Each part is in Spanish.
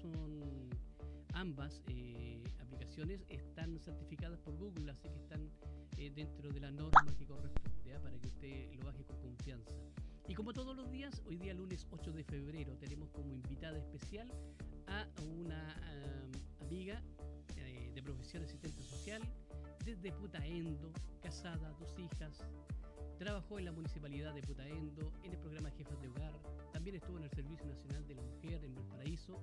son ambas eh, aplicaciones están certificadas por Google, así que están eh, dentro de la norma que corresponde, ¿ah? para que usted lo baje con confianza. Y como todos los días, hoy día lunes 8 de febrero tenemos como invitada especial a una amiga eh, de profesión asistente social desde Putaendo, casada, dos hijas, trabajó en la municipalidad de Putaendo, en el programa Jefas de Hogar, también estuvo en el Servicio Nacional de la Mujer en Valparaíso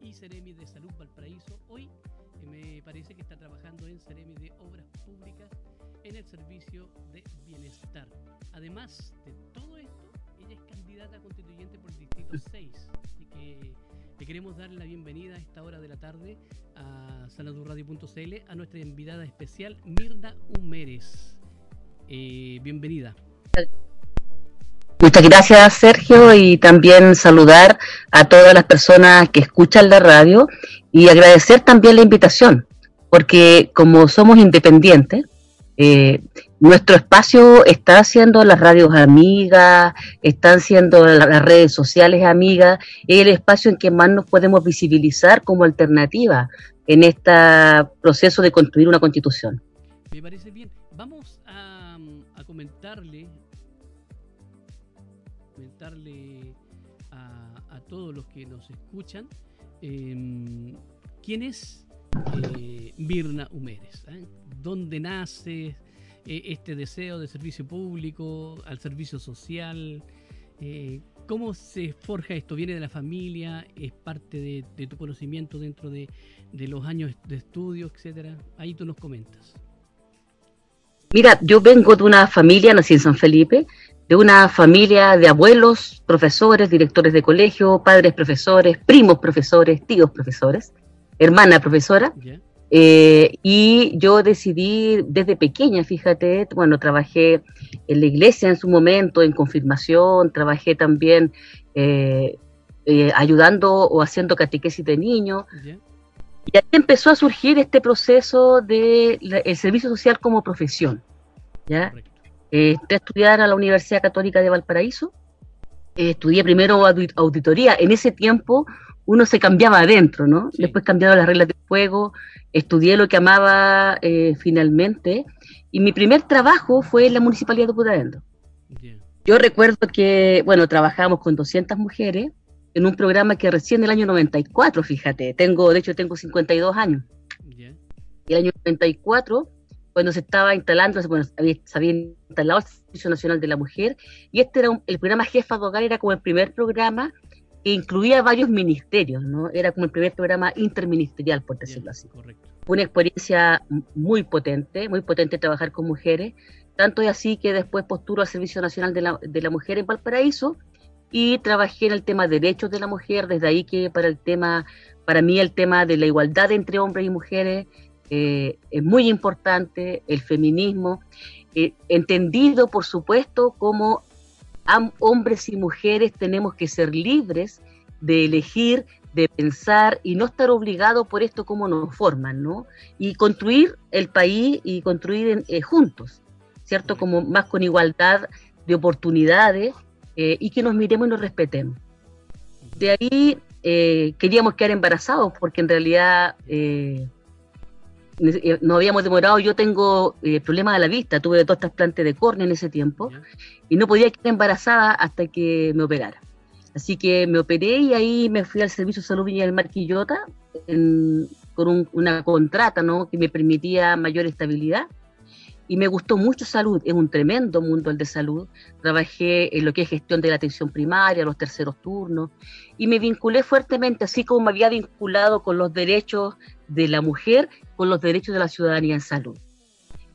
y Ceremi de Salud Valparaíso. Hoy eh, me parece que está trabajando en Ceremi de Obras Públicas en el Servicio de Bienestar. Además de todo esto, es candidata constituyente por el Distrito 6. Así que le queremos dar la bienvenida a esta hora de la tarde a sanadurradio.cl a nuestra invitada especial, Mirna Humérez. Eh, bienvenida. Muchas gracias, Sergio, y también saludar a todas las personas que escuchan la radio y agradecer también la invitación, porque como somos independientes, eh, nuestro espacio está siendo las radios amigas, están siendo las redes sociales amigas, es el espacio en que más nos podemos visibilizar como alternativa en este proceso de construir una constitución. Me parece bien. Vamos a, comentarle, comentarle los que nos escuchan em, quién es eh, Mirna ¿eh? dónde nace, eh, este deseo de servicio público, al servicio social. Eh, ¿Cómo se forja esto? ¿Viene de la familia? ¿Es parte de, tu conocimiento dentro de, los años de estudio, etcétera? Ahí tú nos comentas. Mira, yo vengo de una familia, nací en San Felipe, de una familia de abuelos, profesores, directores de colegio, padres profesores, primos profesores, tíos profesores, hermana profesora. Eh, y yo decidí desde pequeña, fíjate, bueno, trabajé en la iglesia en su momento, en confirmación, trabajé también eh, eh, ayudando o haciendo catequesis de niños. Y ahí empezó a surgir este proceso del el servicio social como profesión. ¿ya? Entré a estudiar a la Universidad Católica de Valparaíso. estudié primero auditoría. En ese tiempo uno se cambiaba adentro, ¿no? Después cambiaron las reglas de juego, estudié lo que amaba eh, finalmente, y mi primer trabajo fue en la Municipalidad de Putaendo. Yo recuerdo que, bueno, trabajamos con 200 mujeres en un programa que recién el año 94, fíjate, tengo, de hecho tengo 52 años. Y el año 94, cuando se estaba instalando, bueno, se había instalado el Servicio Nacional de la Mujer, y este era el programa Jefa de Hogar, era como el primer programa que incluía varios ministerios, ¿no? Era como el primer programa interministerial, por decirlo así. Correcto. Una experiencia muy potente, muy potente trabajar con mujeres, tanto es así que después posturo al Servicio Nacional de la, de la Mujer en Valparaíso y trabajé en el tema de derechos de la mujer, desde ahí que para el tema, para mí el tema de la igualdad entre hombres y mujeres eh, es muy importante, el feminismo, eh, entendido por supuesto como hombres y mujeres tenemos que ser libres de elegir, de pensar y no estar obligados por esto como nos forman, ¿no? Y construir el país y construir eh, juntos, ¿cierto? Como más con igualdad de oportunidades eh, y que nos miremos y nos respetemos. De ahí queríamos quedar embarazados porque en realidad eh, no habíamos demorado, yo tengo eh, problemas de la vista, tuve dos trasplantes de córnea en ese tiempo y no podía quedar embarazada hasta que me operara. Así que me operé y ahí me fui al Servicio de Salud Viña del Marquillota con una contrata ¿no? que me permitía mayor estabilidad y me gustó mucho salud, es un tremendo mundo el de salud. Trabajé en lo que es gestión de la atención primaria, los terceros turnos, y me vinculé fuertemente, así como me había vinculado con los derechos de la mujer, con los derechos de la ciudadanía en salud.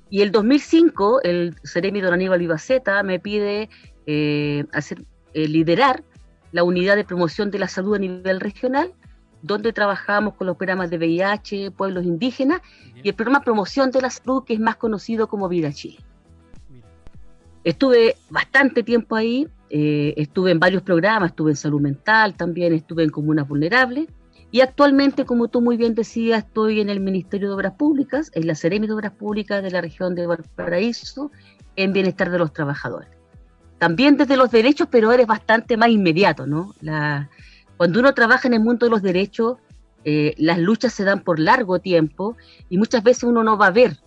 Y el 2005, el Ceremi Don Aníbal Ibaceta me pide eh, hacer, eh, liderar la unidad de promoción de la salud a nivel regional donde trabajamos con los programas de VIH, pueblos indígenas, y el programa Promoción de la Salud, que es más conocido como Vida Chile. Estuve bastante tiempo ahí, eh, estuve en varios programas, estuve en salud mental también, estuve en comunas vulnerables, Y actualmente, como tú muy bien decías, estoy en el Ministerio de Obras Públicas, en la Seremi de Obras Públicas de la región de Valparaíso, en bienestar de los trabajadores. También desde los derechos, pero eres bastante más inmediato, ¿no? La, cuando uno trabaja en el mundo de los derechos, eh, las luchas se dan por largo tiempo y muchas veces uno no va a ver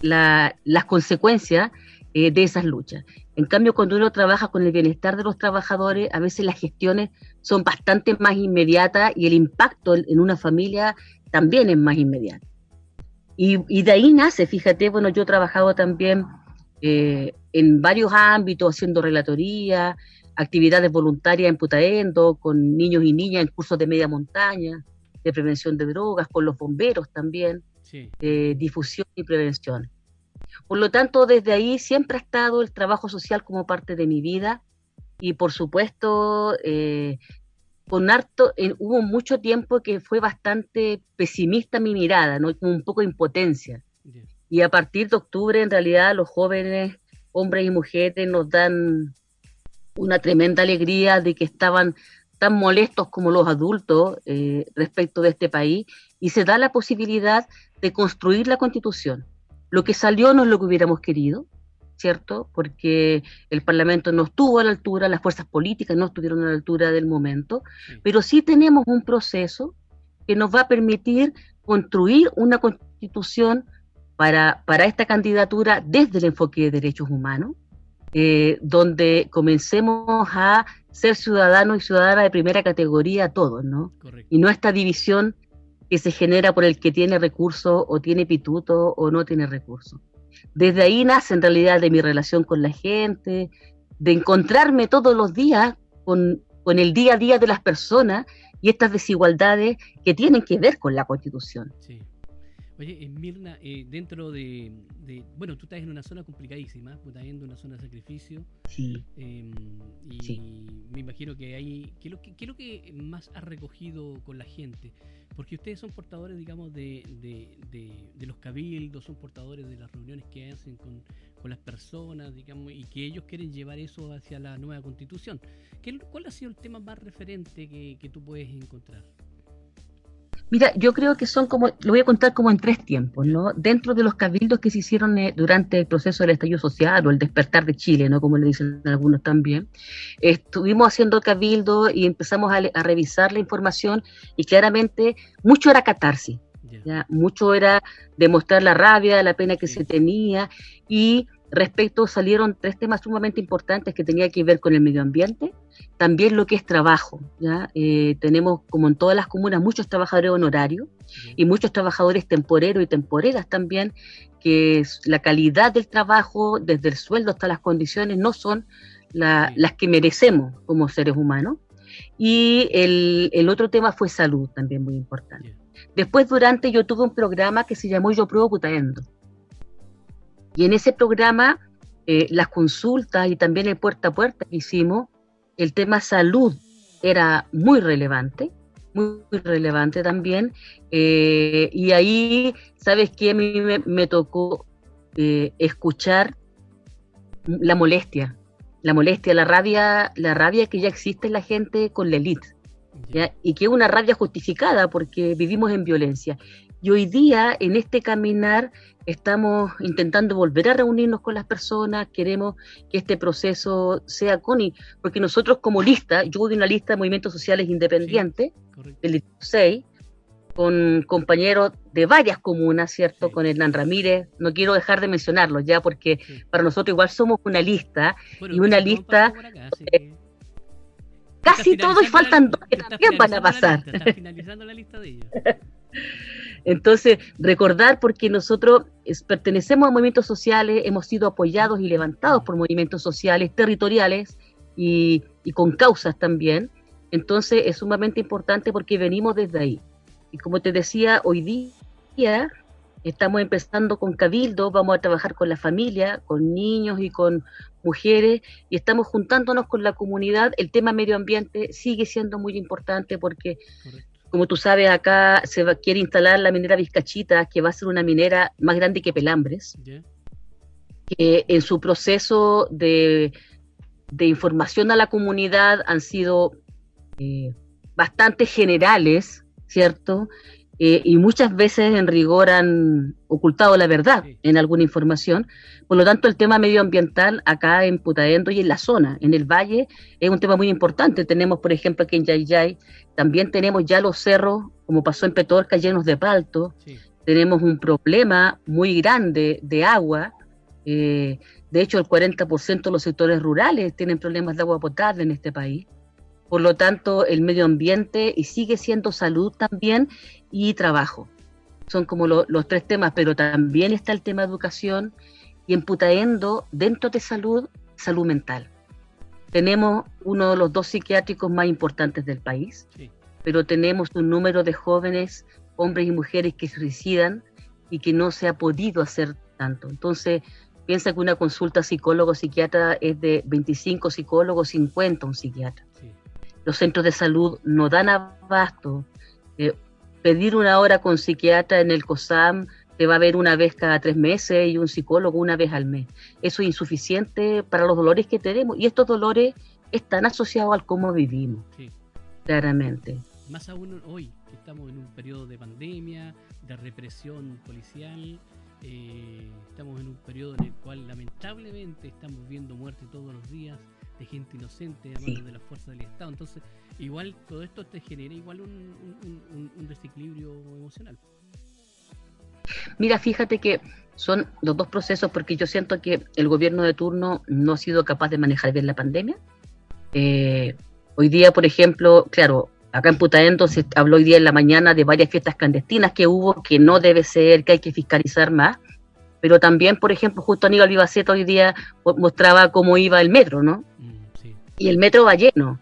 las consecuencias eh, de esas luchas. En cambio, cuando uno trabaja con el bienestar de los trabajadores, a veces las gestiones son bastante más inmediatas y el impacto en una familia también es más inmediato. Y, de ahí nace, fíjate, bueno, yo he trabajado también eh, en varios ámbitos, haciendo relatoría, actividades voluntarias en Putaendo, con niños y niñas en cursos de media montaña, de prevención de drogas, con los bomberos también, eh, difusión y prevención. Por lo tanto, desde ahí siempre ha estado el trabajo social como parte de mi vida y por supuesto, eh, con harto, eh, hubo mucho tiempo que fue bastante pesimista mi mirada, ¿no? un poco de impotencia. Y a partir de octubre, en realidad, los jóvenes, hombres y mujeres, nos dan una tremenda alegría de que estaban tan molestos como los adultos eh, respecto de este país y se da la posibilidad de construir la constitución. Lo que salió no es lo que hubiéramos querido, ¿cierto? Porque el Parlamento no estuvo a la altura, las fuerzas políticas no estuvieron a la altura del momento, pero sí tenemos un proceso que nos va a permitir construir una constitución para, para esta candidatura desde el enfoque de derechos humanos, eh, donde comencemos a ser ciudadanos y ciudadanas de primera categoría todos, ¿no? Y no esta división que se genera por el que tiene recursos o tiene pituto o no tiene recursos. Desde ahí nace en realidad de mi relación con la gente, de encontrarme todos los días con, con el día a día de las personas y estas desigualdades que tienen que ver con la constitución. Sí. Oye, eh, Mirna, eh, dentro de, Bueno, tú estás en una zona complicadísima, tú estás en una zona de sacrificio. Sí. Em, y me imagino que hay... ¿qué es, lo que, ¿Qué es lo que más has recogido con la gente? Porque ustedes son portadores, digamos, de, de, los cabildos, son portadores de las reuniones que hacen con, con, las personas, digamos, y que ellos quieren llevar eso hacia la nueva constitución. ¿Qué, ¿Cuál ha sido el tema más referente que, que tú puedes encontrar? Mira, yo creo que son como, lo voy a contar como en tres tiempos, ¿no? Dentro de los cabildos que se hicieron eh, durante el proceso del estallido social o el despertar de Chile, ¿no? Como le dicen algunos también, estuvimos haciendo cabildo y empezamos a, revisar la información y claramente mucho era catarsis, ¿ya? Mucho era demostrar la rabia, la pena que se tenía y respecto salieron tres temas sumamente importantes que tenía que ver con el medio ambiente, también lo que es trabajo. ¿ya? Eh, tenemos, como en todas las comunas, muchos trabajadores honorarios y muchos trabajadores temporeros y temporeras también, que la calidad del trabajo, desde el sueldo hasta las condiciones, no son las que merecemos como seres humanos. Y el, otro tema fue salud, también muy importante. Después, durante, yo tuve un programa que se llamó Yo Pruebo Putaendo y en ese programa, eh, las consultas y también el puerta a puerta que hicimos, el tema salud era muy relevante, muy, relevante también. Eh, y ahí, ¿sabes qué? A mí me, tocó eh, escuchar la molestia, la molestia, la rabia, la rabia que ya existe en la gente con la élite. Y que es una rabia justificada porque vivimos en violencia. Y hoy día, en este caminar, estamos intentando volver a reunirnos con las personas, queremos que este proceso sea con, porque nosotros como lista, yo voy de una lista de movimientos sociales independientes, del 6, con compañeros de varias comunas, ¿cierto? Con Hernán Ramírez, no quiero dejar de mencionarlo ya, porque para nosotros igual somos una lista, y una lista... casi todos y faltan dos que también van a pasar. finalizando la lista de ellos. Entonces, recordar porque nosotros pertenecemos a movimientos sociales, hemos sido apoyados y levantados por movimientos sociales territoriales y, con causas también. Entonces, es sumamente importante porque venimos desde ahí. Y como te decía, hoy día estamos empezando con Cabildo, vamos a trabajar con la familia, con niños y con mujeres, y estamos juntándonos con la comunidad. El tema medio ambiente sigue siendo muy importante porque como tú sabes, acá se quiere instalar la minera Vizcachita, que va a ser una minera más grande que Pelambres, que en su proceso de, información a la comunidad han sido eh, bastante generales, ¿cierto? Eh, y muchas veces en rigor han ocultado la verdad en alguna información. Por lo tanto, el tema medioambiental acá en Putaendo y en la zona, en el valle, es un tema muy importante. Tenemos, por ejemplo, aquí en Yayay, también tenemos ya los cerros, como pasó en Petorca, llenos de palto. Tenemos un problema muy grande de agua. Eh, de hecho, el 40% de los sectores rurales tienen problemas de agua potable en este país. Por lo tanto, el medio ambiente y sigue siendo salud también y trabajo. Son como los tres temas, pero también está el tema de educación y en Putaendo, dentro de salud, salud mental. Tenemos uno de los dos psiquiátricos más importantes del país, pero tenemos un número de jóvenes, hombres y mujeres que se suicidan y que no se ha podido hacer tanto. Entonces, piensa que una consulta psicólogo-psiquiatra es de 25 psicólogos, 50 un psiquiatra. Los centros de salud no dan abasto. Eh, pedir una hora con psiquiatra en el COSAM te va a ver una vez cada tres meses y un psicólogo una vez al mes. Eso es insuficiente para los dolores que tenemos y estos dolores están asociados al cómo vivimos, claramente. Más aún hoy, que estamos en un periodo de pandemia, de represión policial, eh, estamos en un periodo en el cual lamentablemente estamos viendo muerte todos los días de gente inocente a manos de las fuerzas del Estado. Entonces, igual todo esto te genera igual un, desequilibrio emocional. Mira, fíjate que son los dos procesos porque yo siento que el gobierno de turno no ha sido capaz de manejar bien la pandemia. Eh, hoy día, por ejemplo, claro, acá en Putaendo se habló hoy día en la mañana de varias fiestas clandestinas que hubo, que no debe ser, que hay que fiscalizar más. Pero también, por ejemplo, justo Aníbal Vivaceta hoy día mostraba cómo iba el metro, ¿no? Y el metro va lleno.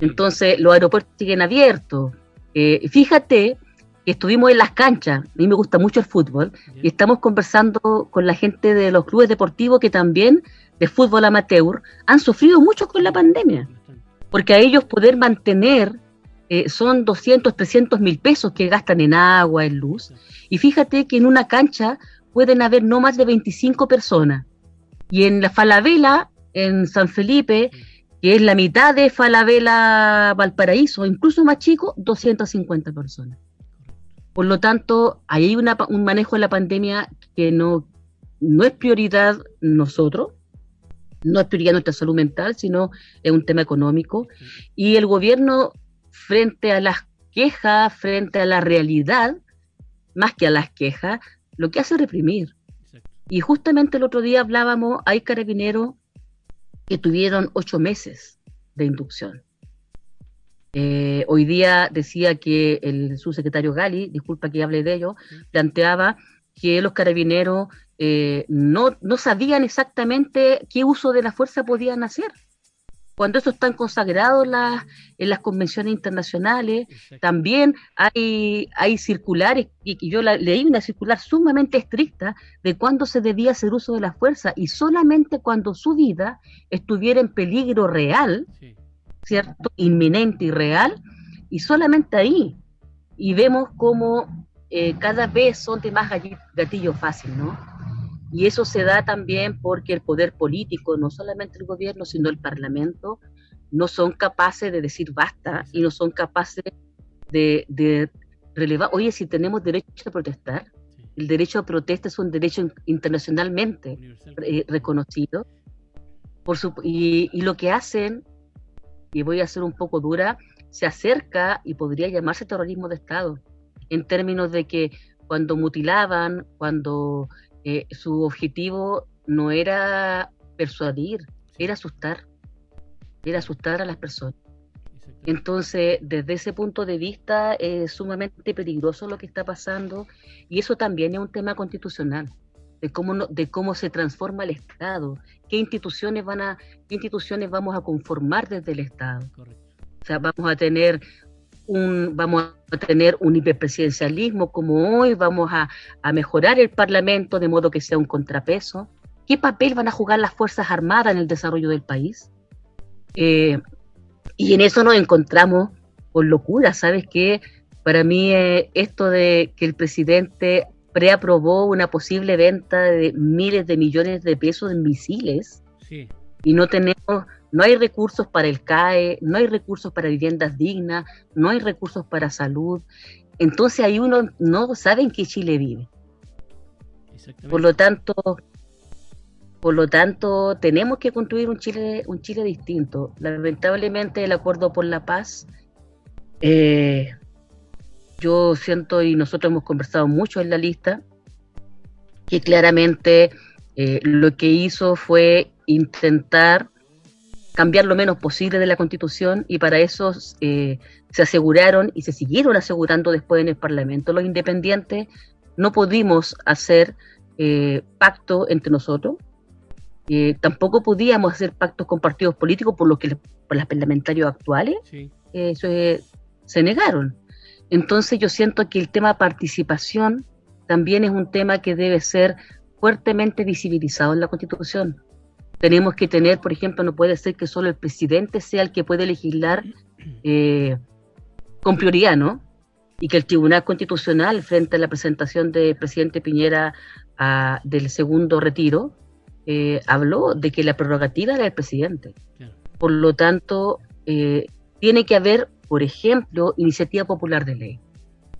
Entonces, los aeropuertos siguen abiertos. Eh, fíjate que estuvimos en las canchas, a mí me gusta mucho el fútbol, y estamos conversando con la gente de los clubes deportivos que también, de fútbol amateur, han sufrido mucho con la pandemia. Porque a ellos poder mantener eh, son 200, 300 mil pesos que gastan en agua, en luz. Y fíjate que en una cancha pueden haber no más de 25 personas. Y en la Falabella, en San Felipe, que es la mitad de Falabella Valparaíso, incluso más chico, 250 personas. Por lo tanto, hay un manejo de la pandemia que no, no es prioridad nosotros, no es prioridad nuestra salud mental, sino es un tema económico. Y el gobierno, frente a las quejas, frente a la realidad, más que a las quejas, lo que hace es reprimir. Y justamente el otro día hablábamos, hay carabineros que tuvieron ocho meses de inducción. Eh, hoy día decía que el subsecretario Gali, disculpa que hable de ello, planteaba que los carabineros eh, no, no sabían exactamente qué uso de la fuerza podían hacer cuando eso está consagrado en, en las convenciones internacionales, también hay, hay circulares, y, yo leí una circular sumamente estricta de cuándo se debía hacer uso de la fuerza, y solamente cuando su vida estuviera en peligro real, ¿cierto? Inminente y real, y solamente ahí. Y vemos cómo eh, cada vez son de más gatillo fácil, ¿no? Y eso se da también porque el poder político, no solamente el gobierno, sino el parlamento, no son capaces de decir basta y no son capaces de, relevar. Oye, si tenemos derecho a protestar, el derecho a protesta es un derecho internacionalmente eh, reconocido. Por su, y, y lo que hacen, y voy a ser un poco dura, se acerca y podría llamarse terrorismo de Estado, en términos de que cuando mutilaban, cuando eh, su objetivo no era persuadir, era asustar, era asustar a las personas. Entonces, desde ese punto de vista, es sumamente peligroso lo que está pasando y eso también es un tema constitucional, de cómo, de cómo se transforma el Estado, qué instituciones, van a, qué instituciones vamos a conformar desde el Estado. O sea, vamos a tener un, vamos a tener un hiperpresidencialismo como hoy, vamos a, mejorar el Parlamento de modo que sea un contrapeso. ¿Qué papel van a jugar las Fuerzas Armadas en el desarrollo del país? Eh, y en eso nos encontramos con locura, ¿sabes qué? Para mí eh, esto de que el presidente preaprobó una posible venta de miles de millones de pesos en misiles y no tenemos no hay recursos para el CAE, no hay recursos para viviendas dignas, no hay recursos para salud. entonces ahí uno no sabe en qué Chile vive. Por lo tanto, por lo tanto, tenemos que construir un Chile, un Chile distinto. Lamentablemente, el acuerdo por la paz, eh, yo siento y nosotros hemos conversado mucho en la lista, que claramente eh, lo que hizo fue intentar cambiar lo menos posible de la constitución y para eso eh, se aseguraron y se siguieron asegurando después en el Parlamento los independientes, no pudimos hacer eh, pacto entre nosotros, eh, tampoco podíamos hacer pactos con partidos políticos por lo que por los parlamentarios actuales se negaron. Entonces yo siento que el tema participación también es un tema que debe ser fuertemente visibilizado en la Constitución. Tenemos que tener, por ejemplo, no puede ser que solo el presidente sea el que puede legislar eh, con prioridad, ¿no? Y que el Tribunal Constitucional, frente a la presentación del presidente Piñera del segundo retiro, eh, habló de que la prerrogativa era del presidente. Por lo tanto, eh, tiene que haber, por ejemplo, iniciativa popular de ley.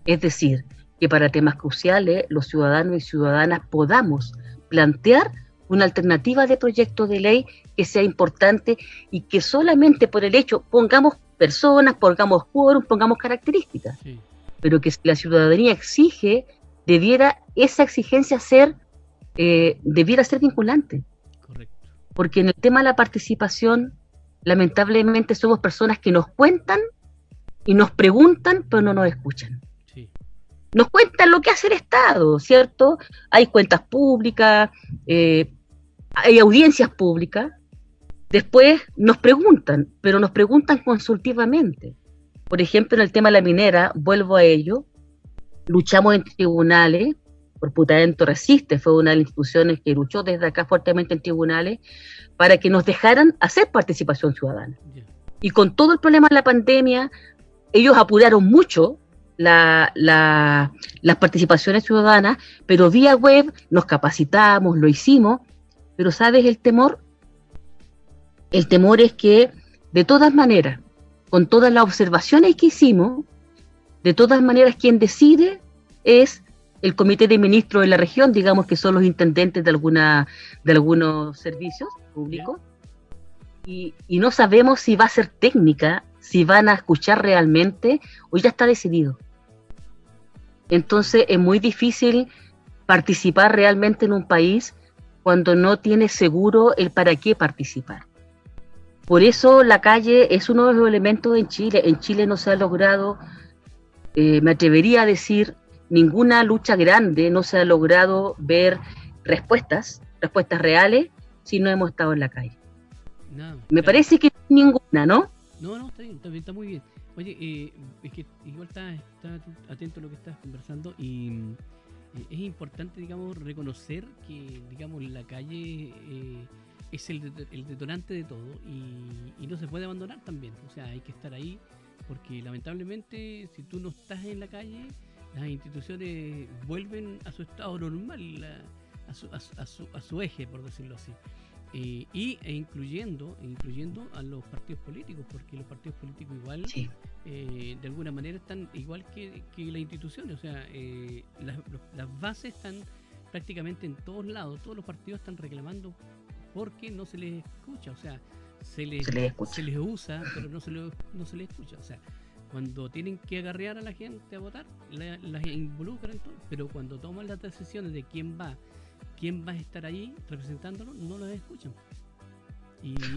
Es decir, que para temas cruciales los ciudadanos y ciudadanas podamos plantear una alternativa de proyecto de ley que sea importante y que solamente por el hecho pongamos personas, pongamos quórum, pongamos características, pero que si la ciudadanía exige, debiera esa exigencia ser, eh, debiera ser vinculante. Porque en el tema de la participación, lamentablemente somos personas que nos cuentan y nos preguntan, pero no nos escuchan. Nos cuentan lo que hace el Estado, ¿cierto? Hay cuentas públicas, eh, hay audiencias públicas, después nos preguntan, pero nos preguntan consultivamente. Por ejemplo, en el tema de la minera, vuelvo a ello, luchamos en tribunales, por Putadento Resiste fue una de las instituciones que luchó desde acá fuertemente en tribunales para que nos dejaran hacer participación ciudadana. Y con todo el problema de la pandemia, ellos apuraron mucho la, las participaciones ciudadanas, pero vía web nos capacitamos, lo hicimos, pero ¿sabes el temor? El temor es que, de todas maneras, con todas las observaciones que hicimos, de todas maneras quien decide es el comité de ministros de la región, digamos que son los intendentes de alguna de algunos servicios públicos, y, y, no sabemos si va a ser técnica, si van a escuchar realmente, o ya está decidido. Entonces es muy difícil participar realmente en un país cuando no tiene seguro el para qué participar. Por eso la calle es uno de los elementos en Chile. En Chile no se ha logrado, eh, me atrevería a decir, ninguna lucha grande, no se ha logrado ver respuestas, respuestas reales, si no hemos estado en la calle. me parece que ninguna, ¿no? No, no, está bien, está, muy bien. Oye, eh, es que igual está, atento a lo que estás conversando y es importante, digamos, reconocer que, digamos, la calle eh, es el, el, detonante de todo y, no se puede abandonar también. O sea, hay que estar ahí porque lamentablemente si tú no estás en la calle, las instituciones vuelven a su estado normal, a, su, a su eje, por decirlo así. Eh, y e incluyendo incluyendo a los partidos políticos porque los partidos políticos igual eh, de alguna manera están igual que, las instituciones o sea eh, las, las, bases están prácticamente en todos lados todos los partidos están reclamando porque no se les escucha o sea se les, se les, usa pero no se, les, no se les escucha o sea cuando tienen que agarrear a la gente a votar las involucran pero cuando toman las decisiones de quién va quién va a estar ahí representándolo, no lo escuchan.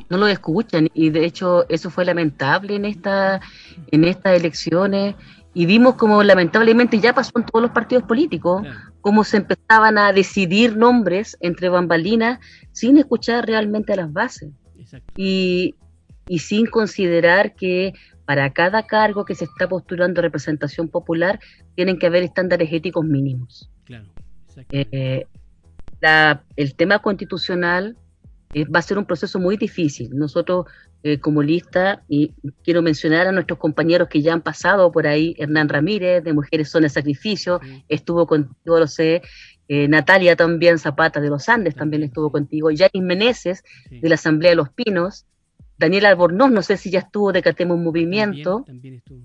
No lo escuchan y de hecho eso fue lamentable en esta en estas elecciones y vimos como lamentablemente ya pasó en todos los partidos políticos, cómo se empezaban a decidir nombres entre bambalinas sin escuchar realmente a las bases. Y, y sin considerar que para cada cargo que se está postulando representación popular tienen que haber estándares éticos mínimos. Claro, eh, el tema constitucional eh, va a ser un proceso muy difícil. Nosotros, eh, como lista, y quiero mencionar a nuestros compañeros que ya han pasado por ahí, Hernán Ramírez, de Mujeres Son el Sacrificio, estuvo contigo, lo sé, eh, Natalia también, Zapata de los Andes también estuvo contigo, Yanis Meneses, de la Asamblea de los Pinos, Daniel Albornoz, no sé si ya estuvo de Catemos Movimiento. También, estuvo.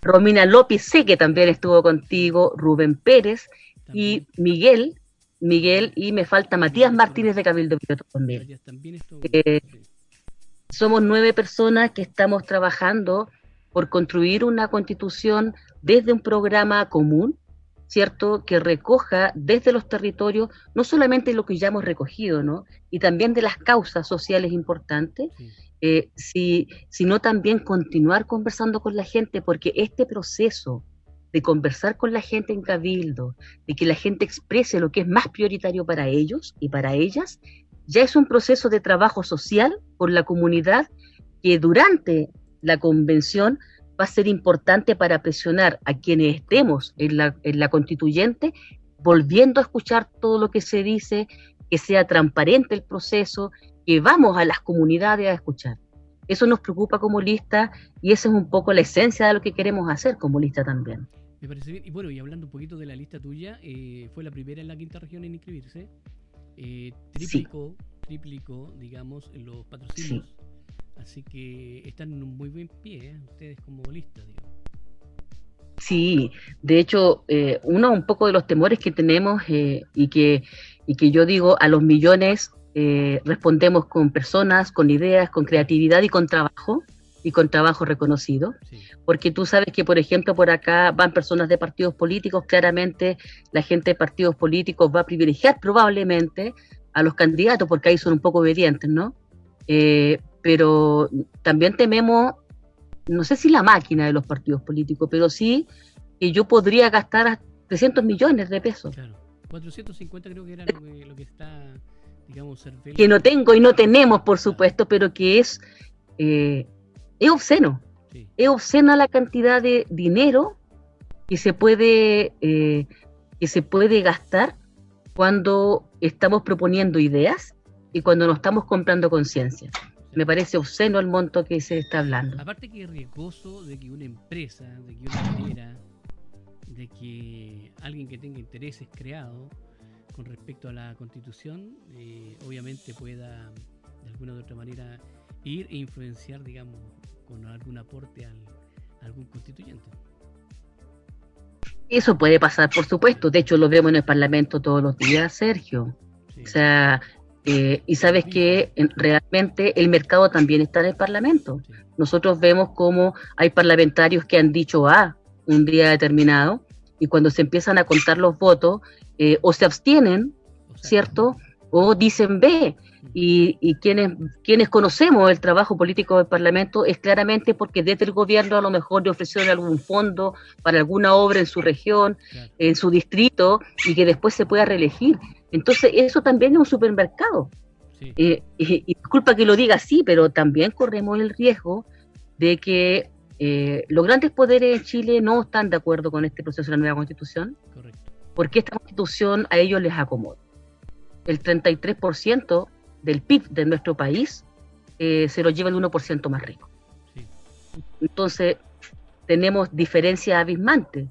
Romina López, sé que también estuvo contigo, Rubén Pérez. Y Miguel, Miguel y me falta Matías Martínez de Cabildo también. Eh, somos nueve personas que estamos trabajando por construir una constitución desde un programa común, ¿cierto? Que recoja desde los territorios no solamente lo que ya hemos recogido, ¿no? Y también de las causas sociales importantes, eh, sino también continuar conversando con la gente, porque este proceso de conversar con la gente en cabildo, de que la gente exprese lo que es más prioritario para ellos y para ellas, ya es un proceso de trabajo social por la comunidad que durante la convención va a ser importante para presionar a quienes estemos en la, en la constituyente, volviendo a escuchar todo lo que se dice, que sea transparente el proceso, que vamos a las comunidades a escuchar. Eso nos preocupa como lista y esa es un poco la esencia de lo que queremos hacer como lista también. Me parece bien. Y bueno, y hablando un poquito de la lista tuya, eh, fue la primera en la quinta región en inscribirse. Eh, triplicó, triplicó, digamos, los patrocinios. Así que están en un muy buen pie, ¿eh? ustedes como lista, digamos. Sí, de hecho, eh, uno un poco de los temores que tenemos y, que, y que yo digo a los millones respondemos con personas, con ideas, con creatividad y con trabajo y con trabajo reconocido, porque tú sabes que, por ejemplo, por acá van personas de partidos políticos, claramente la gente de partidos políticos va a privilegiar probablemente a los candidatos, porque ahí son un poco obedientes, ¿no? Eh, pero también tememos, no sé si la máquina de los partidos políticos, pero sí que yo podría gastar 300 millones de pesos. Claro, 450 creo que era lo que, está, digamos, Que no tengo y no tenemos, por supuesto, pero que es... Eh, es obsceno. Es obscena la cantidad de dinero que se puede, eh, que se puede gastar cuando estamos proponiendo ideas y cuando nos estamos comprando conciencia. Me parece obsceno el monto que se está hablando. Aparte que es riesgoso de que una empresa, de que una manera, de que alguien que tenga intereses creados con respecto a la constitución, eh, obviamente pueda de alguna u otra manera ir e influenciar, digamos, con algún aporte al, a algún constituyente. Eso puede pasar, por supuesto. De hecho, lo vemos en el Parlamento todos los días, Sergio. O sea, eh, y sabes que realmente el mercado también está en el Parlamento. Nosotros vemos cómo hay parlamentarios que han dicho A un día determinado y cuando se empiezan a contar los votos eh, o se abstienen, ¿cierto? O dicen B y, quienes, quienes conocemos el trabajo político del Parlamento es claramente porque desde el gobierno a lo mejor le ofrecieron algún fondo para alguna obra en su región, en su distrito, y que después se pueda reelegir. Entonces eso también es un supermercado. Eh, y, disculpa que lo diga así, pero también corremos el riesgo de que eh, los grandes poderes en Chile no están de acuerdo con este proceso de la nueva constitución, porque esta constitución a ellos les acomoda. El 33% del PIB de nuestro país eh, se lo lleva el 1% más rico. Entonces, tenemos diferencias abismantes.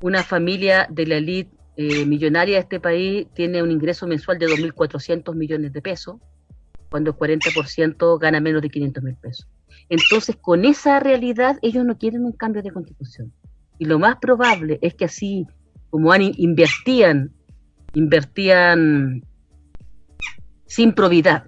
Una familia de la élite eh, millonaria de este país tiene un ingreso mensual de 2.400 millones de pesos, cuando el 40% gana menos de 500 mil pesos. Entonces, con esa realidad, ellos no quieren un cambio de constitución. Y lo más probable es que así, como han, invertían, invertían sin probidad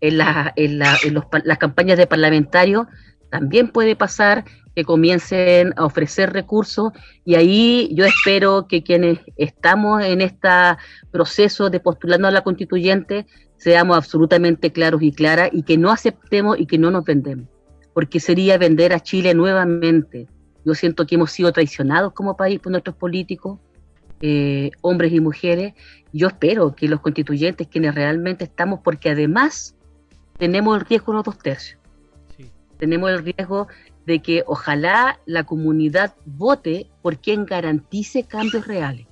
en, en, las campañas de parlamentarios, también puede pasar que comiencen a ofrecer recursos y ahí yo espero que quienes estamos en este proceso de postulando a la constituyente seamos absolutamente claros y claras y que no aceptemos y que no nos vendemos, porque sería vender a Chile nuevamente. Yo siento que hemos sido traicionados como país por nuestros políticos, eh, hombres y mujeres, yo espero que los constituyentes, quienes realmente estamos, porque además tenemos el riesgo de los dos tercios, tenemos el riesgo de que ojalá la comunidad vote por quien garantice cambios reales.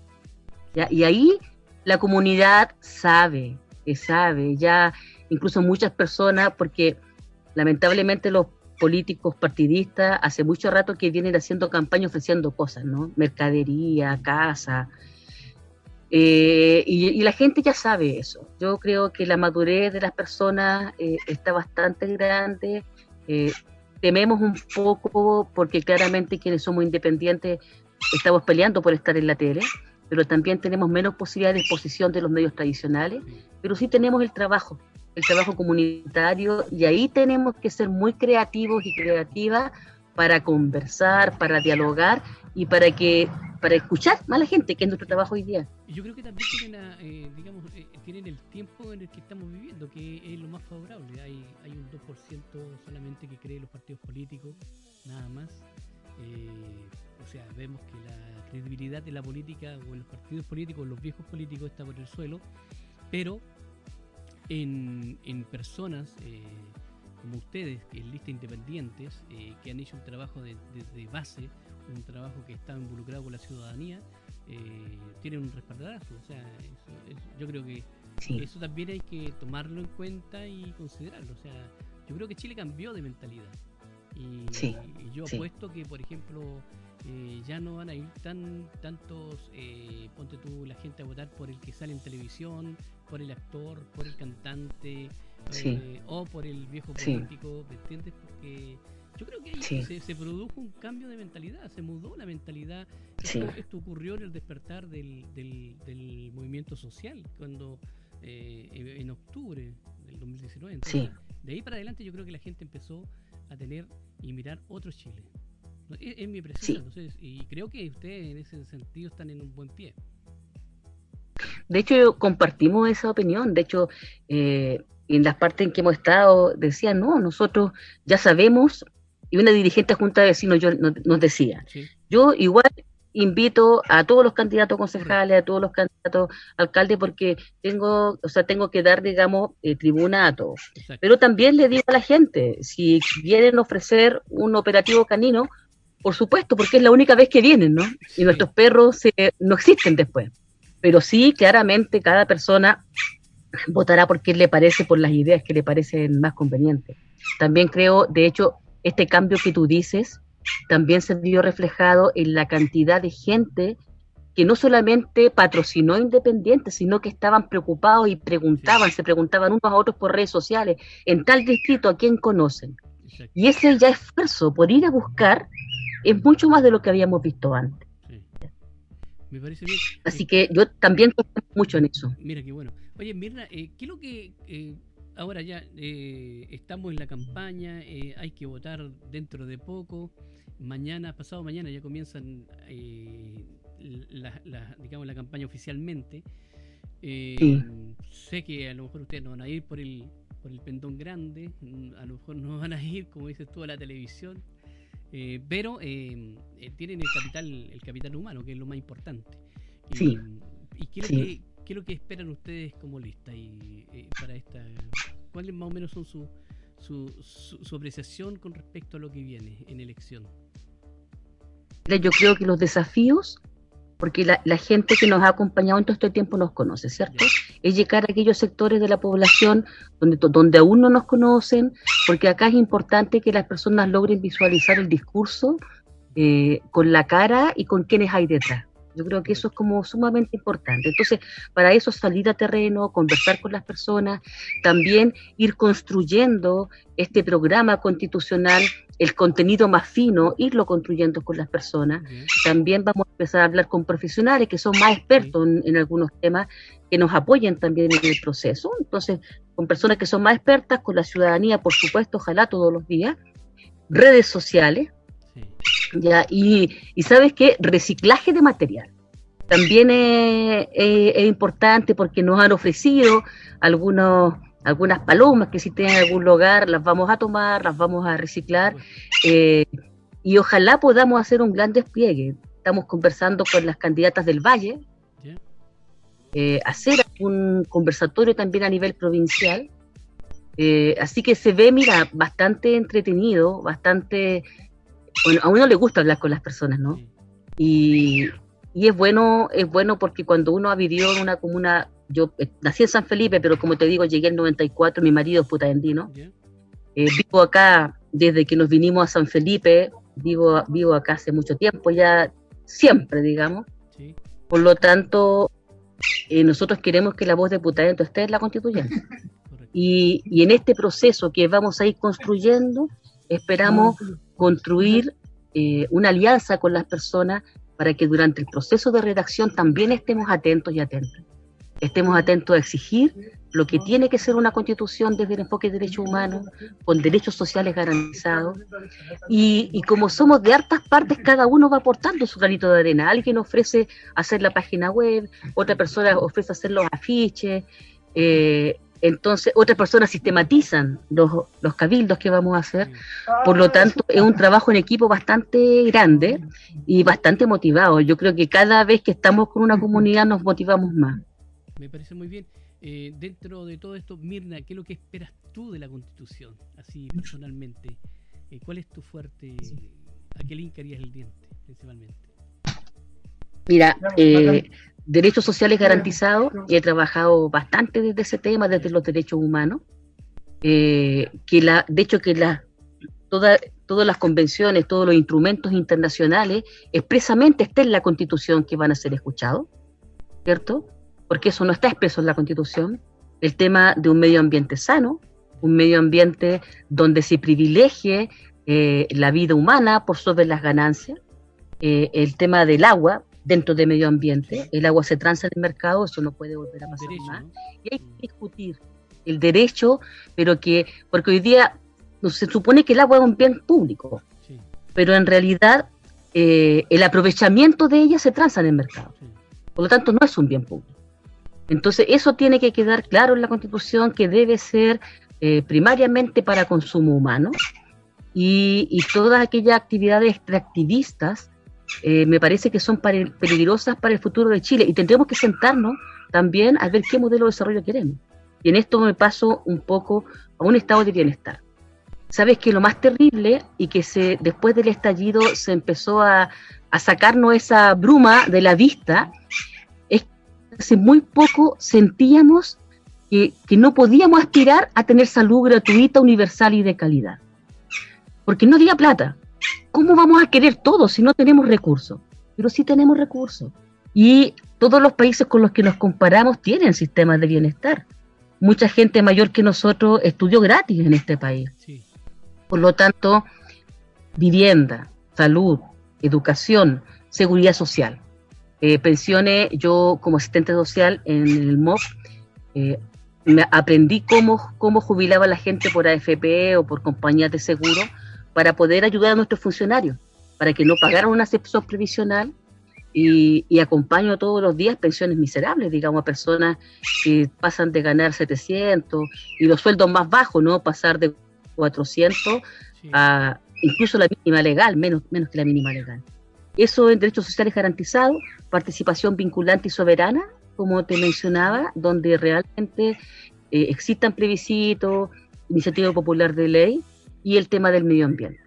Y ahí la comunidad sabe, que sabe, ya incluso muchas personas, porque lamentablemente los políticos partidistas hace mucho rato que vienen haciendo campaña ofreciendo cosas, ¿no? Mercadería, casa, eh, y, la gente ya sabe eso. Yo creo que la madurez de las personas eh, está bastante grande. Eh, tememos un poco porque claramente quienes somos independientes estamos peleando por estar en la tele, pero también tenemos menos posibilidad de exposición de los medios tradicionales, pero sí tenemos el trabajo, el trabajo comunitario y ahí tenemos que ser muy creativos y creativas para conversar, para dialogar y para que para escuchar a la gente, que es nuestro trabajo hoy día. Yo creo que también tienen, eh, digamos, eh, tienen el tiempo en el que estamos viviendo, que es lo más favorable. Hay, hay un 2% solamente que cree los partidos políticos, nada más. Eh, o sea, vemos que la credibilidad de la política o en los partidos políticos, los viejos políticos, está por el suelo, pero en, en personas como ustedes, que en lista independientes, que han hecho un trabajo de, de base, un trabajo que está involucrado con la ciudadanía, eh, tienen un respaldarazo. O sea, yo creo que eso también hay que tomarlo en cuenta y considerarlo. O sea, yo creo que Chile cambió de mentalidad. Y, yo apuesto que, por ejemplo, eh, ya no van a ir tan tantos, eh, ponte tú la gente a votar por el que sale en televisión, por el actor, por el cantante, eh, o por el viejo político, ¿me entiendes? Porque yo creo que ahí se, produjo un cambio de mentalidad, se mudó la mentalidad. Esto, ocurrió en el despertar del, del, movimiento social, cuando eh, en octubre del 2019. de ahí para adelante yo creo que la gente empezó a tener y mirar otro Chile. Es, mi impresión, y creo que ustedes en ese sentido están en un buen pie. De hecho, compartimos esa opinión. De hecho, eh, en las partes en que hemos estado, decían, no, nosotros ya sabemos y una dirigente junta de vecinos yo, nos, decía, yo igual invito a todos los candidatos concejales, a todos los candidatos alcaldes, porque tengo, o sea, tengo que dar, digamos, eh, tribuna a todos. Pero también le digo a la gente, si quieren ofrecer un operativo canino, por supuesto, porque es la única vez que vienen, ¿no? Y nuestros perros no existen después. Pero sí, claramente, cada persona votará porque le parece, por las ideas que le parecen más convenientes. También creo, de hecho, este cambio que tú dices también se vio reflejado en la cantidad de gente que no solamente patrocinó Independiente, sino que estaban preocupados y preguntaban, se preguntaban unos a otros por redes sociales, en tal distrito, ¿a quién conocen? Y ese ya esfuerzo por ir a buscar es mucho más de lo que habíamos visto antes. Me parece bien. Así que yo también confío mucho en eso. Mira qué bueno. Oye, Mirna, eh, ¿qué es lo que eh, ahora ya eh, estamos en la campaña, eh, hay que votar dentro de poco. Mañana, pasado mañana, ya comienzan eh, la, digamos, la campaña oficialmente. Sé que a lo mejor ustedes no van a ir por el, por el pendón grande, a lo mejor no van a ir, como dices tú, a la televisión. Pero tienen el capital el capital humano que es lo más importante sí. y qué que ¿Qué es lo que esperan ustedes como lista y, eh, para esta? ¿Cuáles más o menos son su, su, su, apreciación con respecto a lo que viene en elección? Yo creo que los desafíos, porque la, la, gente que nos ha acompañado en todo este tiempo nos conoce, ¿cierto? Es llegar a aquellos sectores de la población donde, donde aún no nos conocen, porque acá es importante que las personas logren visualizar el discurso eh, con la cara y con quienes hay detrás. Yo creo que eso es como sumamente importante. Entonces, para eso salir a terreno, conversar con las personas, también ir construyendo este programa constitucional, el contenido más fino, irlo construyendo con las personas. También vamos a empezar a hablar con profesionales que son más expertos en, algunos temas, que nos apoyen también en el proceso. Entonces, con personas que son más expertas, con la ciudadanía, por supuesto, ojalá todos los días, redes sociales, ya, y, sabes qué, reciclaje de material. También es, importante porque nos han ofrecido algunos, algunas palomas que si tienen algún lugar las vamos a tomar, las vamos a reciclar eh, y ojalá podamos hacer un gran despliegue. Estamos conversando con las candidatas del Valle, eh, hacer un conversatorio también a nivel provincial. Eh, así que se ve, mira, bastante entretenido, bastante bueno, a uno le gusta hablar con las personas, ¿no? Y, es bueno, es bueno porque cuando uno ha vivido en una comuna, yo eh, nací en San Felipe, pero como te digo, llegué en 94, mi marido es putayendino. Eh, vivo acá desde que nos vinimos a San Felipe, vivo, vivo acá hace mucho tiempo, ya siempre, digamos. Por lo tanto, eh, nosotros queremos que la voz de Putayendo esté en la constituyente. y, y en este proceso que vamos a ir construyendo, esperamos construir eh, una alianza con las personas para que durante el proceso de redacción también estemos atentos y atentos. Estemos atentos a exigir lo que tiene que ser una constitución desde el enfoque de derechos humanos, con derechos sociales garantizados. Y, como somos de hartas partes, cada uno va aportando su granito de arena. Alguien ofrece hacer la página web, otra persona ofrece hacer los afiches, eh, entonces otras personas sistematizan los, los cabildos que vamos a hacer. Por lo tanto, es un trabajo en equipo bastante grande y bastante motivado. Yo creo que cada vez que estamos con una comunidad nos motivamos más. Me parece muy bien. Eh, dentro de todo esto, Mirna, ¿qué es lo que esperas tú de la Constitución, así personalmente? Eh, ¿Cuál es tu fuerte? ¿A qué le hincarías el diente, principalmente? Mira, eh, derechos sociales garantizados, y he trabajado bastante desde ese tema, desde los derechos humanos, que la, de hecho que la, toda, todas las convenciones, todos los instrumentos internacionales, expresamente estén en la Constitución que van a ser escuchados, ¿cierto? porque eso no está expreso en la Constitución, el tema de un medio ambiente sano, un medio ambiente donde se privilegie eh, la vida humana por sobre las ganancias, eh, el tema del agua dentro del medio ambiente, el agua se transa en el mercado, eso no puede volver a pasar más, y hay que discutir el derecho, pero que, porque hoy día se supone que el agua es un bien público, pero en realidad eh, el aprovechamiento de ella se transa en el mercado, por lo tanto no es un bien público. Entonces, eso tiene que quedar claro en la Constitución que debe ser eh, primariamente para consumo humano y, todas aquellas actividades extractivistas eh, me parece que son peligrosas para el futuro de Chile y tendremos que sentarnos también a ver qué modelo de desarrollo queremos. Y en esto me paso un poco a un estado de bienestar. Sabes que lo más terrible y que se después del estallido se empezó a, a sacarnos esa bruma de la vista hace muy poco sentíamos que, no podíamos aspirar a tener salud gratuita, universal y de calidad. Porque no había plata. ¿Cómo vamos a querer todo si no tenemos recursos? Pero sí tenemos recursos. Y todos los países con los que nos comparamos tienen sistemas de bienestar. Mucha gente mayor que nosotros estudió gratis en este país. Por lo tanto, vivienda, salud, educación, seguridad social. Eh, pensiones, yo como asistente social en el MOP, eh, me aprendí cómo, cómo jubilaba la gente por AFP o por compañías de seguro para poder ayudar a nuestros funcionarios, para que no pagaran una excepción previsional y, y, acompaño todos los días pensiones miserables, digamos, a personas que pasan de ganar 700 y los sueldos más bajos, ¿no? Pasar de 400 a incluso la mínima legal, menos, menos que la mínima legal. Eso en derechos sociales garantizados, participación vinculante y soberana, como te mencionaba, donde realmente eh, existan plebiscitos, iniciativa popular de ley y el tema del medio ambiente.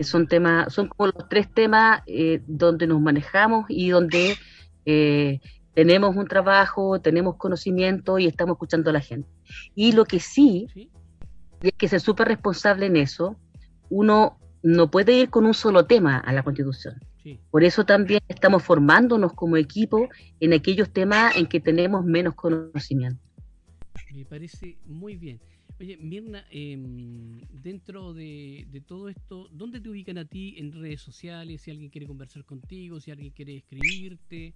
son temas, son como los tres temas eh, donde nos manejamos y donde eh, tenemos un trabajo, tenemos conocimiento y estamos escuchando a la gente. Y lo que sí, ¿Sí? es que ser súper responsable en eso, uno no puede ir con un solo tema a la constitución. Por eso también estamos formándonos como equipo en aquellos temas en que tenemos menos conocimiento. Me parece muy bien. Oye, Mirna, em, dentro de, todo esto, ¿dónde te ubican a ti en redes sociales? Si alguien quiere conversar contigo, si alguien quiere escribirte,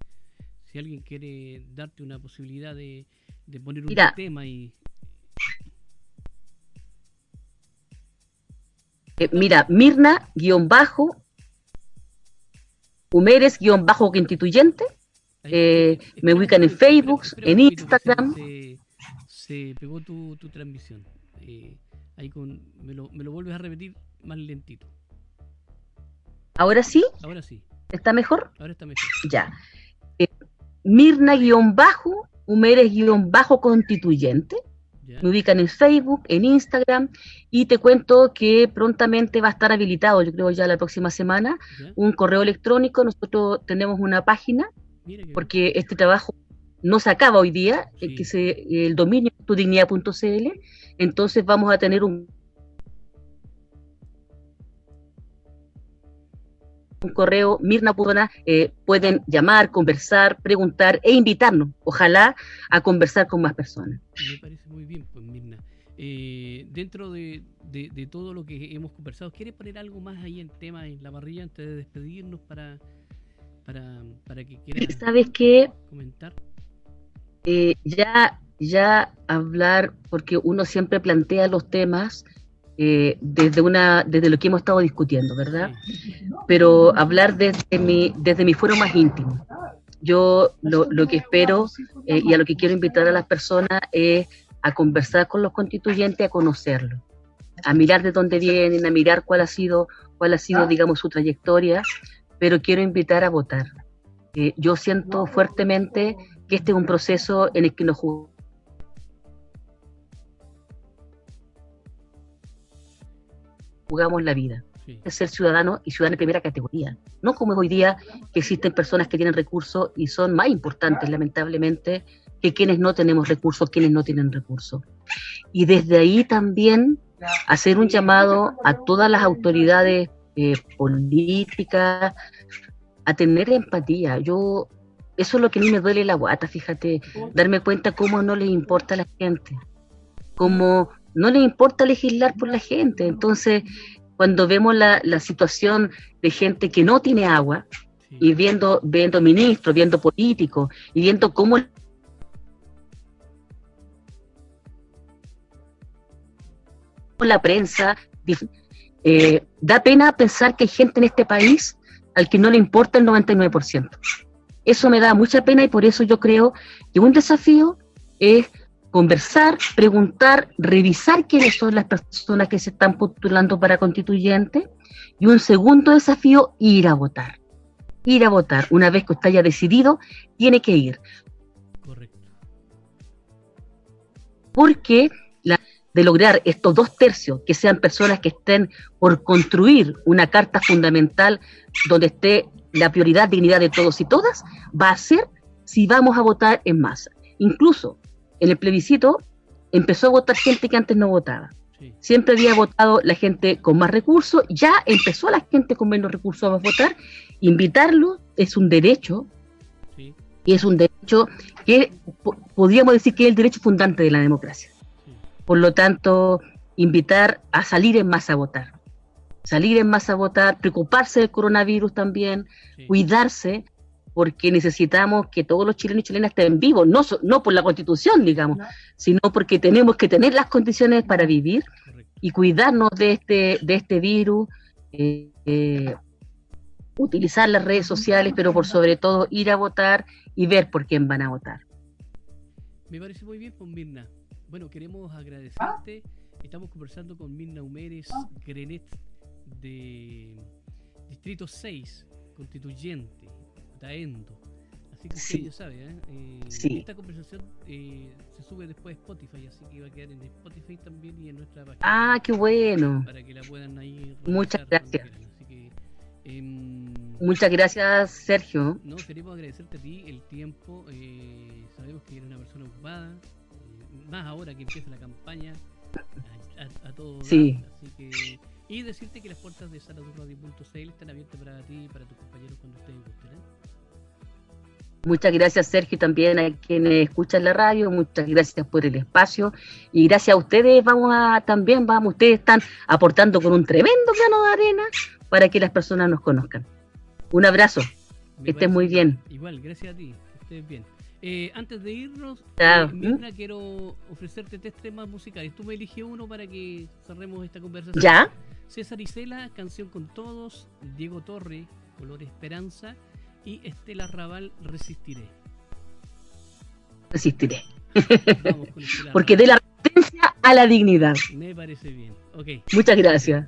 si alguien quiere darte una posibilidad de, poner un tema y... Eh, mira, Mirna, guion bajo, Humeres-constituyente. Eh, me ubican en Facebook, en Instagram. Se, pegó tu, transmisión. Eh, ahí con, me, lo, me lo vuelves a repetir más lentito. ¿Ahora sí? Ahora sí. ¿Está mejor? Ahora está mejor. Ya. Eh, Mirna-bajo, Humeres-constituyente. Me ubican en Facebook, en Instagram y te cuento que prontamente va a estar habilitado, yo creo ya la próxima semana, un correo electrónico. Nosotros tenemos una página porque este trabajo no se acaba hoy día, que se, el dominio tudignidad.cl, entonces vamos a tener un un correo, Mirna Pudona, eh, pueden llamar, conversar, preguntar e invitarnos, ojalá, a conversar con más personas. Me parece muy bien, pues Mirna. Eh, dentro de, de, todo lo que hemos conversado, ¿quiere poner algo más ahí en tema en la parrilla antes de despedirnos para, para, para que quiera ¿Sabes qué? comentar? Eh, ya, ya hablar, porque uno siempre plantea los temas eh, desde una desde lo que hemos estado discutiendo, ¿verdad? Pero hablar desde mi desde mi fuero más íntimo. Yo lo, lo que espero eh, y a lo que quiero invitar a las personas es a conversar con los constituyentes, a conocerlos, a mirar de dónde vienen, a mirar cuál ha sido cuál ha sido, digamos, su trayectoria, pero quiero invitar a votar. Eh, yo siento fuertemente que este es un proceso en el que nos jugamos la vida. Es ser ciudadano y ciudadano de primera categoría. No como es hoy día que existen personas que tienen recursos y son más importantes, lamentablemente, que quienes no tenemos recursos, quienes no tienen recursos. Y desde ahí también hacer un llamado a todas las autoridades eh, políticas a tener empatía. Yo, eso es lo que a mí me duele la guata, fíjate, darme cuenta cómo no les importa a la gente, cómo no le importa legislar por la gente. Entonces, cuando vemos la, situación de gente que no tiene agua, y viendo, viendo ministros, viendo políticos, y viendo cómo la prensa, eh, da pena pensar que hay gente en este país al que no le importa el 99%. Eso me da mucha pena y por eso yo creo que un desafío es conversar, preguntar, revisar quiénes son las personas que se están postulando para constituyente. Y un segundo desafío, ir a votar. Ir a votar. Una vez que usted haya decidido, tiene que ir. Correcto. Porque de lograr estos dos tercios, que sean personas que estén por construir una carta fundamental donde esté la prioridad, dignidad de todos y todas, va a ser si vamos a votar en masa. Incluso en el plebiscito empezó a votar gente que antes no votaba. Siempre había votado la gente con más recursos, ya empezó la gente con menos recursos a votar. Invitarlo es un derecho, y es un derecho que podríamos decir que es el derecho fundante de la democracia. Por lo tanto, invitar a salir en masa a votar. Salir en masa a votar, preocuparse del coronavirus también, cuidarse, porque necesitamos que todos los chilenos y chilenas estén vivos, no, no por la constitución, digamos, sino porque tenemos que tener las condiciones para vivir y cuidarnos de este, de este virus, eh, eh, utilizar las redes sociales, pero por sobre todo ir a votar y ver por quién van a votar. Me parece muy bien, con pues, Mirna. Bueno, queremos agradecerte. Estamos conversando con Mirna Humérez Grenet de Distrito 6, constituyente. Así que usted ya sabe, ¿eh? eh esta conversación eh, se sube después a Spotify, así que va a quedar en Spotify también y en nuestra página. Ah, qué bueno. Para que la puedan ahí. Muchas gracias. Em, Muchas gracias, Sergio. No, queremos agradecerte a ti el tiempo. Eh, sabemos que eres una persona ocupada, más ahora que empieza la campaña, a, a, todo. Sí. así que y decirte que las puertas de saladurradio.cl están abiertas para ti y para tus compañeros cuando ustedes gusten. ¿eh? Muchas gracias, Sergio, también a quienes escuchan la radio. Muchas gracias por el espacio. Y gracias a ustedes, vamos a también, vamos, ustedes están aportando con un tremendo grano de arena para que las personas nos conozcan. Un abrazo. que estés muy bien. Igual, gracias a ti. Que estés bien. Eh, antes de irnos, eh, Mirna, quiero ofrecerte tres temas musicales. Tú me eliges uno para que cerremos esta conversación. ¿Ya? César Isela, Canción con Todos, Diego Torre, Color Esperanza y Estela Raval, Resistiré. Resistiré. Porque de la resistencia a la dignidad. Me parece bien. Okay. Muchas gracias.